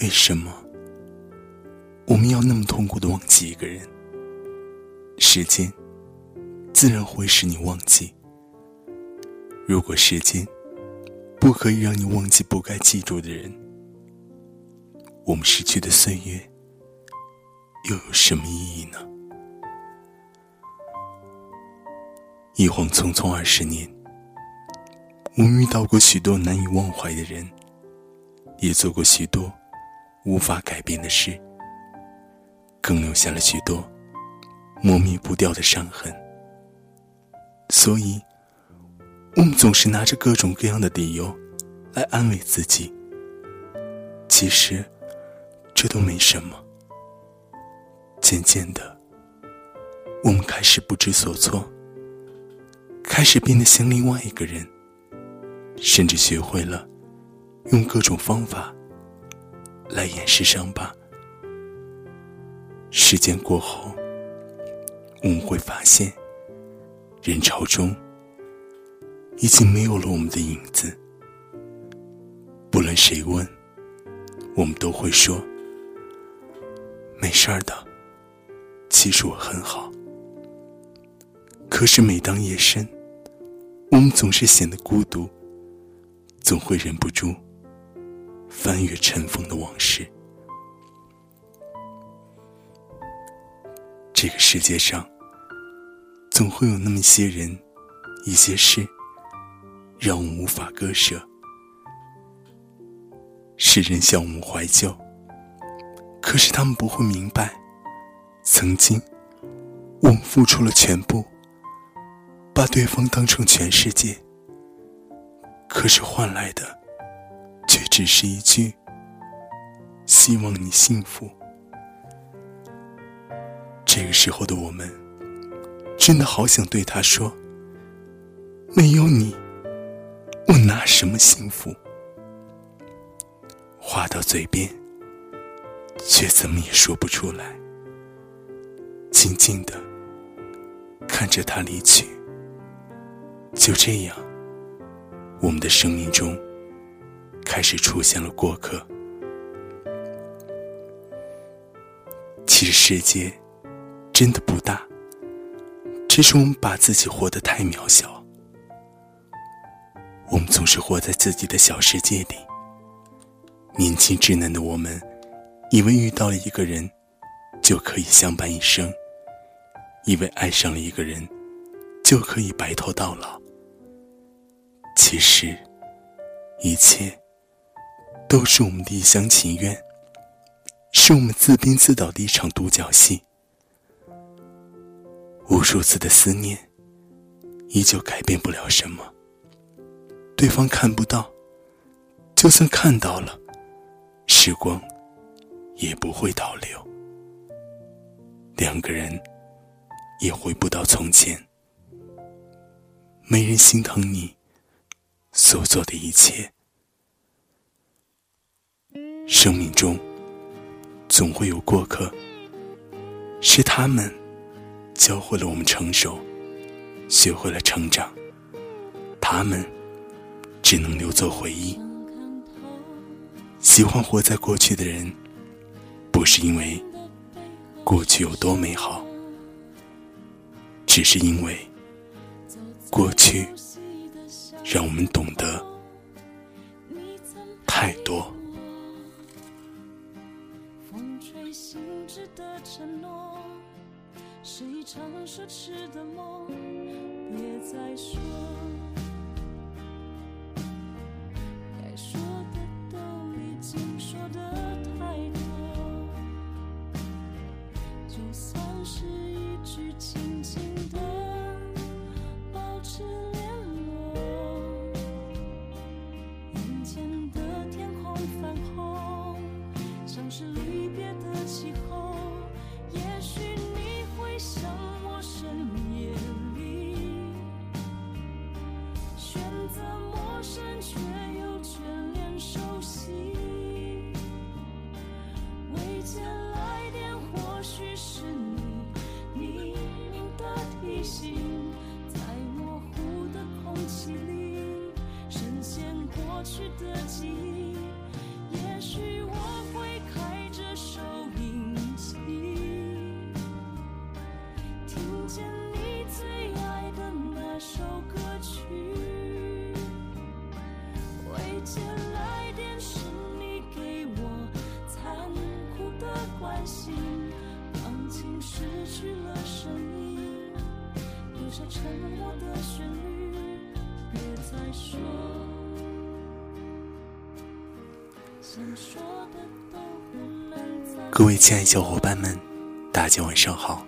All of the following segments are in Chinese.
为什么我们要那么痛苦的忘记一个人？时间自然会使你忘记。如果时间不可以让你忘记不该记住的人，我们失去的岁月又有什么意义呢？一晃匆匆二十年，我们遇到过许多难以忘怀的人，也做过许多无法改变的事，更留下了许多磨灭不掉的伤痕。所以，我们总是拿着各种各样的理由来安慰自己。其实，这都没什么。渐渐的，我们开始不知所措。开始变得像另外一个人，甚至学会了用各种方法来掩饰伤疤。时间过后，我们会发现，人潮中已经没有了我们的影子。不论谁问，我们都会说：“没事儿的，其实我很好。”可是每当夜深，我们总是显得孤独，总会忍不住翻阅尘封的往事。这个世界上，总会有那么一些人、一些事，让我们无法割舍。世人向我们怀旧，可是他们不会明白，曾经我们付出了全部。把对方当成全世界，可是换来的，却只是一句“希望你幸福”。这个时候的我们，真的好想对他说：“没有你，我拿什么幸福？”话到嘴边，却怎么也说不出来。静静的看着他离去。就这样，我们的生命中开始出现了过客。其实世界真的不大，只是我们把自己活得太渺小。我们总是活在自己的小世界里。年轻稚嫩的我们，以为遇到了一个人就可以相伴一生，以为爱上了一个人就可以白头到老。其实，一切都是我们的一厢情愿，是我们自编自导的一场独角戏。无数次的思念，依旧改变不了什么。对方看不到，就算看到了，时光也不会倒流，两个人也回不到从前。没人心疼你。所做的一切，生命中总会有过客，是他们教会了我们成熟，学会了成长。他们只能留作回忆。喜欢活在过去的人，不是因为过去有多美好，只是因为过去。让我们懂得太多。是一场奢侈的梦，别再说。该说的都已经说的太多，就算是一句轻轻的保持联络，眼前的天空泛红，像。是离别的气候，过去的记忆，也许我会开着收音机，听见你最爱的那首歌曲。未接来电是你给我残酷的关心，钢琴失去了声音，多少沉默的旋律，别再说。各位亲爱小伙伴们，大家晚上好，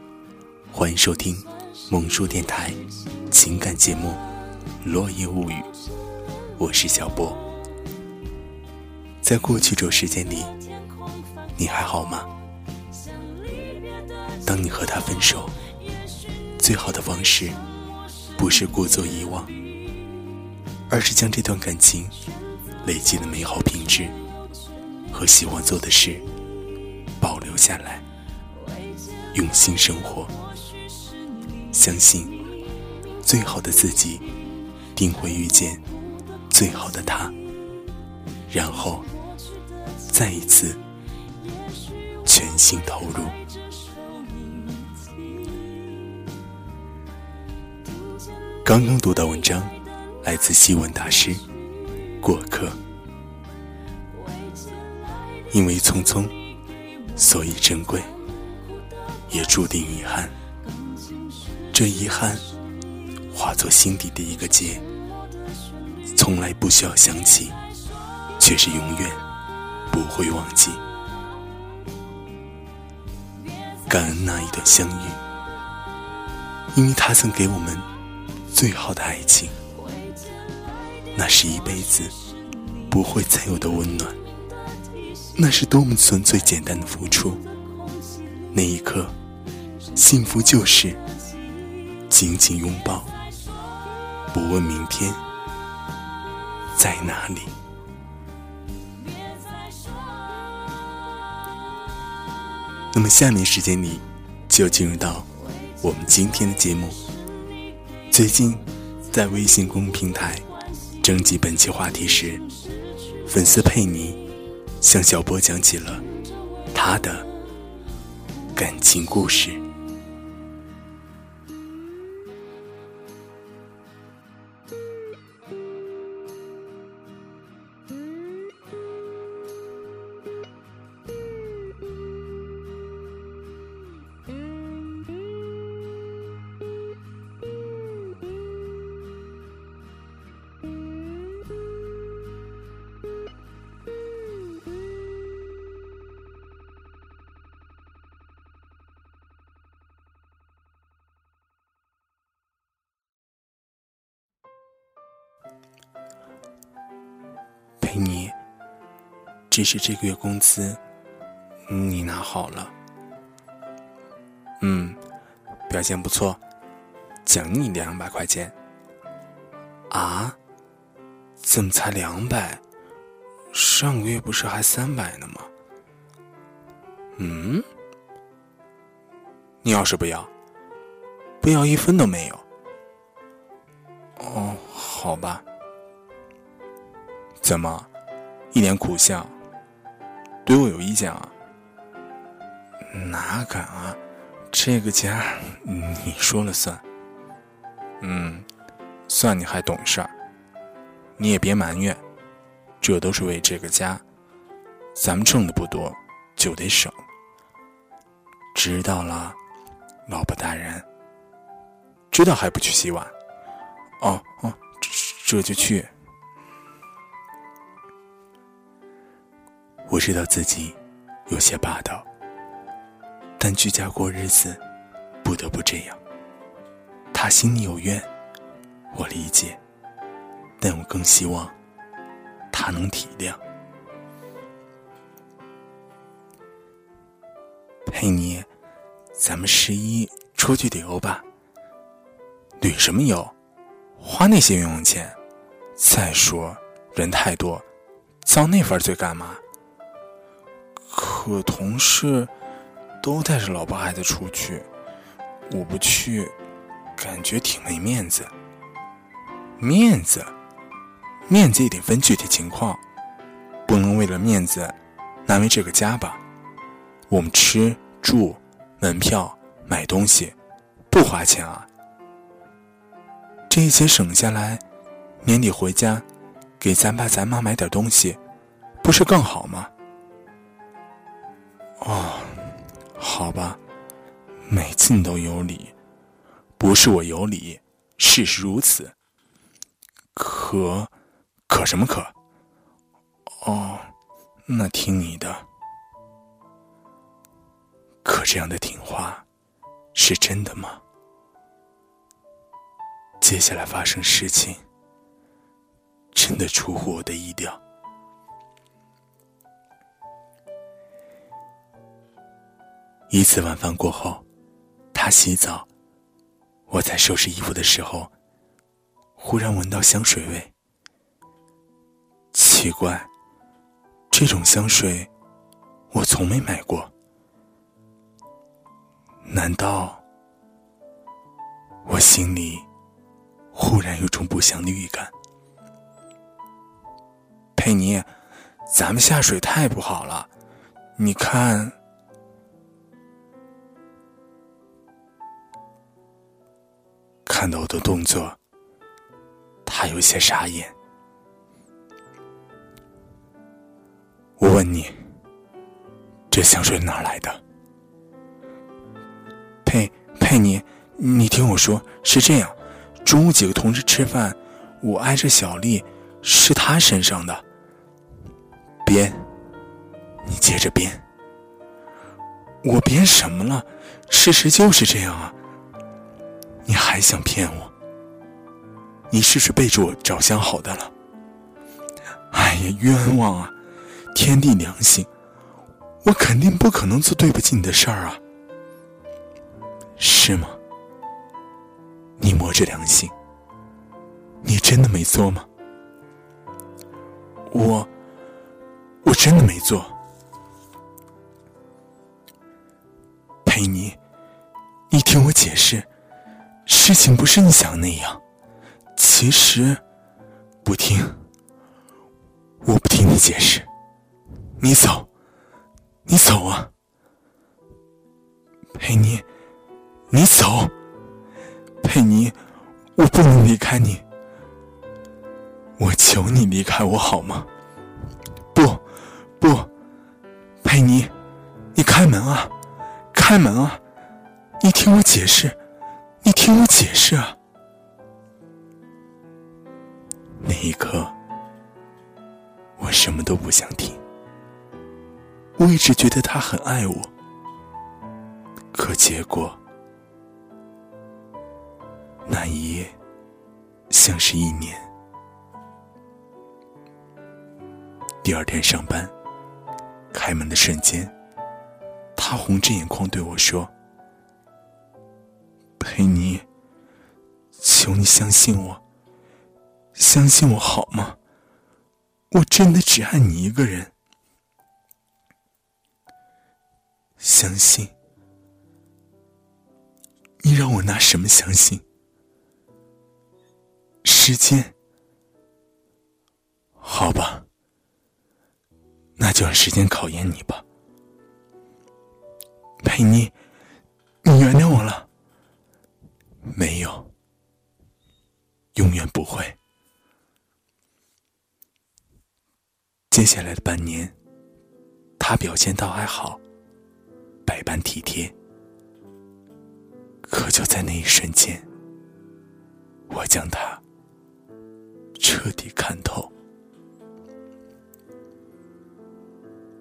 欢迎收听萌叔电台情感节目《落叶物语》，我是小波。在过去这时间里，你还好吗？当你和他分手，最好的方式不是故作遗忘，而是将这段感情累积的美好品质和喜欢做的事。保留下来，用心生活，相信最好的自己定会遇见最好的他，然后再一次全心投入。刚刚读到文章，来自西文大师过客，因为匆匆。所以珍贵，也注定遗憾。这遗憾化作心底的一个结，从来不需要想起，却是永远不会忘记。感恩那一段相遇，因为他曾给我们最好的爱情，那是一辈子不会再有的温暖。那是多么纯粹简单的付出，那一刻，幸福就是紧紧拥抱，不问明天在哪里。那么，下面时间里就进入到我们今天的节目。最近，在微信公众平台征集本期话题时，粉丝佩妮。向小波讲起了他的感情故事。陪你，只是这个月工资，你拿好了。嗯，表现不错，奖你两百块钱。啊？怎么才两百？上个月不是还三百呢吗？嗯？你要是不要，不要一分都没有。哦，好吧。怎么，一脸苦相？对我有意见啊？哪敢啊！这个家你说了算。嗯，算你还懂事儿。你也别埋怨，这都是为这个家。咱们挣的不多，就得省。知道了，老婆大人。知道还不去洗碗？哦哦，这就去。知道自己有些霸道，但居家过日子，不得不这样。他心里有怨，我理解，但我更希望他能体谅。佩妮，咱们十一出去旅游吧。旅什么游？花那些冤枉钱。再说人太多，遭那份罪干嘛？可同事都带着老婆孩子出去，我不去，感觉挺没面子。面子，面子也得分具体情况，不能为了面子难为这个家吧？我们吃住、门票、买东西，不花钱啊。这一钱省下来，年底回家给咱爸咱妈买点东西，不是更好吗？哦，好吧，每次你都有理，不是我有理，事实如此。可，可什么可？哦，那听你的。可这样的听话，是真的吗？接下来发生事情，真的出乎我的意料。一次晚饭过后，他洗澡，我在收拾衣服的时候，忽然闻到香水味。奇怪，这种香水我从没买过。难道我心里忽然有种不祥的预感？佩妮，咱们下水太不好了，你看。看到我的动作，他有些傻眼。我问你，这香水哪来的？佩佩妮，你听我说，是这样：中午几个同事吃饭，我挨着小丽，是她身上的。编，你接着编。我编什么了？事实就是这样啊。你还想骗我？你是不是背着我找相好的了？哎呀，冤枉啊！天地良心，我肯定不可能做对不起你的事儿啊。是吗？你摸着良心，你真的没做吗？我，我真的没做。佩妮，你听我解释，事情不是你想的那样。其实，不听，我不听你解释，你走，你走啊，佩妮。你走，佩妮，我不能离开你。我求你离开我好吗？不，不，佩妮，你开门啊，开门啊！你听我解释，听我解释啊！那一刻，我什么都不想听。我一直觉得他很爱我，可结果……那一夜，像是一年。第二天上班，开门的瞬间，他红着眼眶对我说：“佩妮，求你相信我，相信我好吗？我真的只爱你一个人。相信？你让我拿什么相信？”时间，好吧，那就让时间考验你吧，佩妮，你原谅我了。没有，永远不会。接下来的半年，他表现倒还好，百般体贴。可就在那一瞬间，我将他。彻底看透。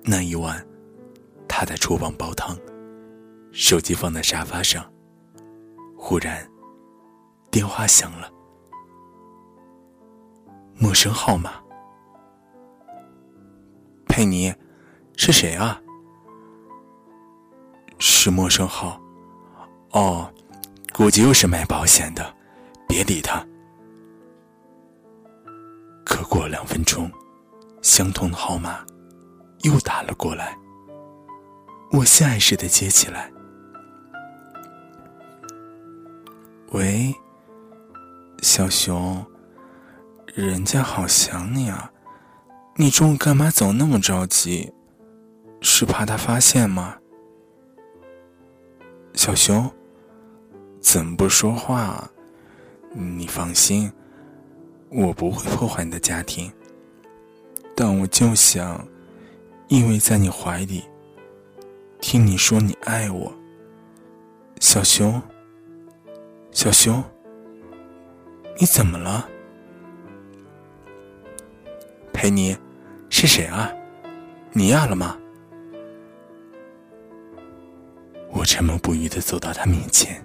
那一晚，他在厨房煲汤，手机放在沙发上。忽然，电话响了，陌生号码。佩妮，是谁啊？是陌生号。哦，估计又是卖保险的，别理他。可过两分钟，相同的号码又打了过来。我下意识的接起来：“喂，小熊，人家好想你啊！你中午干嘛走那么着急？是怕他发现吗？小熊，怎么不说话？你放心。”我不会破坏你的家庭，但我就想依偎在你怀里，听你说你爱我，小熊，小熊，你怎么了？陪你是谁啊？你压了吗？我沉默不语的走到他面前，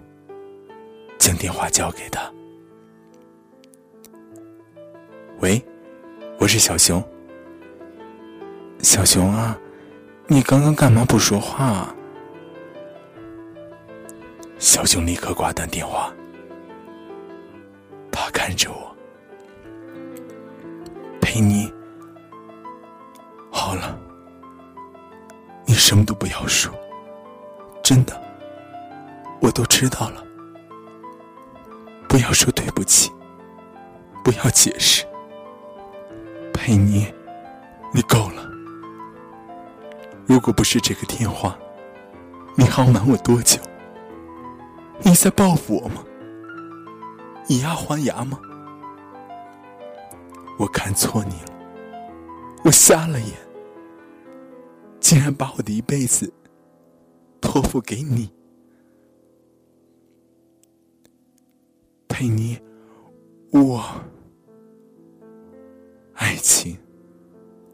将电话交给他。喂，我是小熊。小熊啊，你刚刚干嘛不说话？小熊立刻挂断电话，他看着我，什么都不要说，真的，我都知道了。不要说对不起，不要解释，佩妮，你够了。如果不是这个电话，你还要瞒我多久？你在报复我吗？以牙还牙吗？我看错你了，我瞎了眼，竟然把我的一辈子托付给你，佩妮，我爱情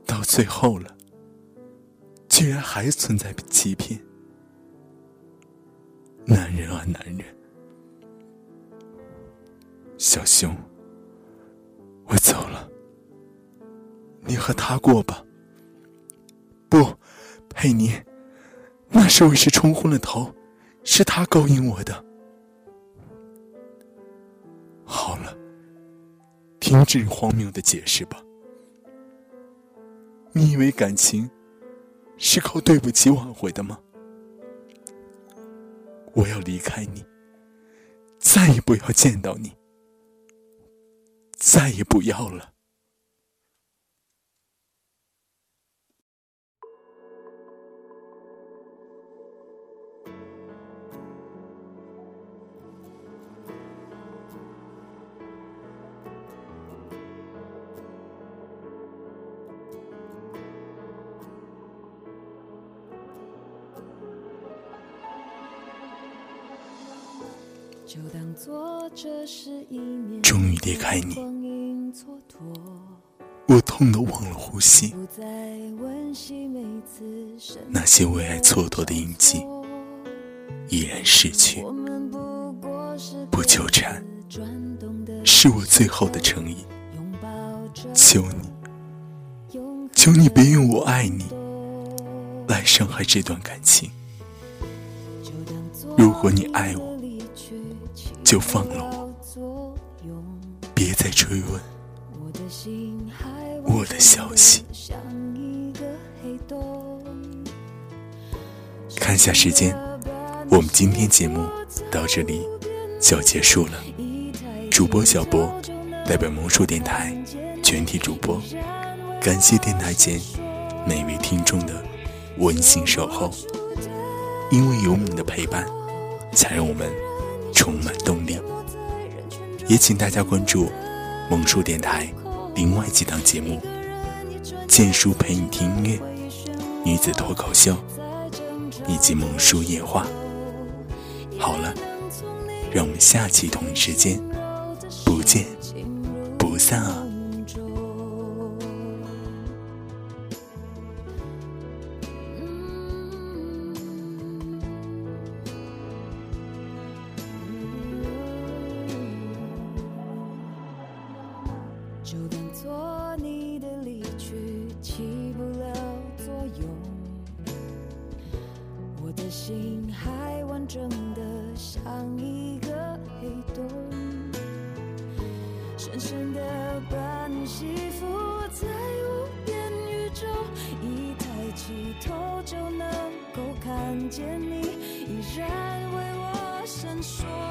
到最后了，居然还存在欺骗。男人啊，男人，小熊，我走了，你和他过吧。不，佩妮，那时我是冲昏了头，是他勾引我的。好了，停止荒谬的解释吧。你以为感情是靠对不起挽回的吗？我要离开你，再也不要见到你，再也不要了。终于离开你，我痛得忘了呼吸。那些为爱蹉跎的印记，已然逝去。不纠缠，是我最后的诚意。求你，求你别用我爱你来伤害这段感情。如果你爱我。就放了我，别再追问我的消息。看下时间，我们今天节目到这里就要结束了。主播小波代表魔术电台全体主播，感谢电台前每位听众的温馨守候。因为有你的陪伴，才让我们。充满动力，也请大家关注萌叔电台另外几档节目：剑叔陪你听音乐、女子脱口秀以及萌叔夜话。好了，让我们下期同一时间不见不散啊！依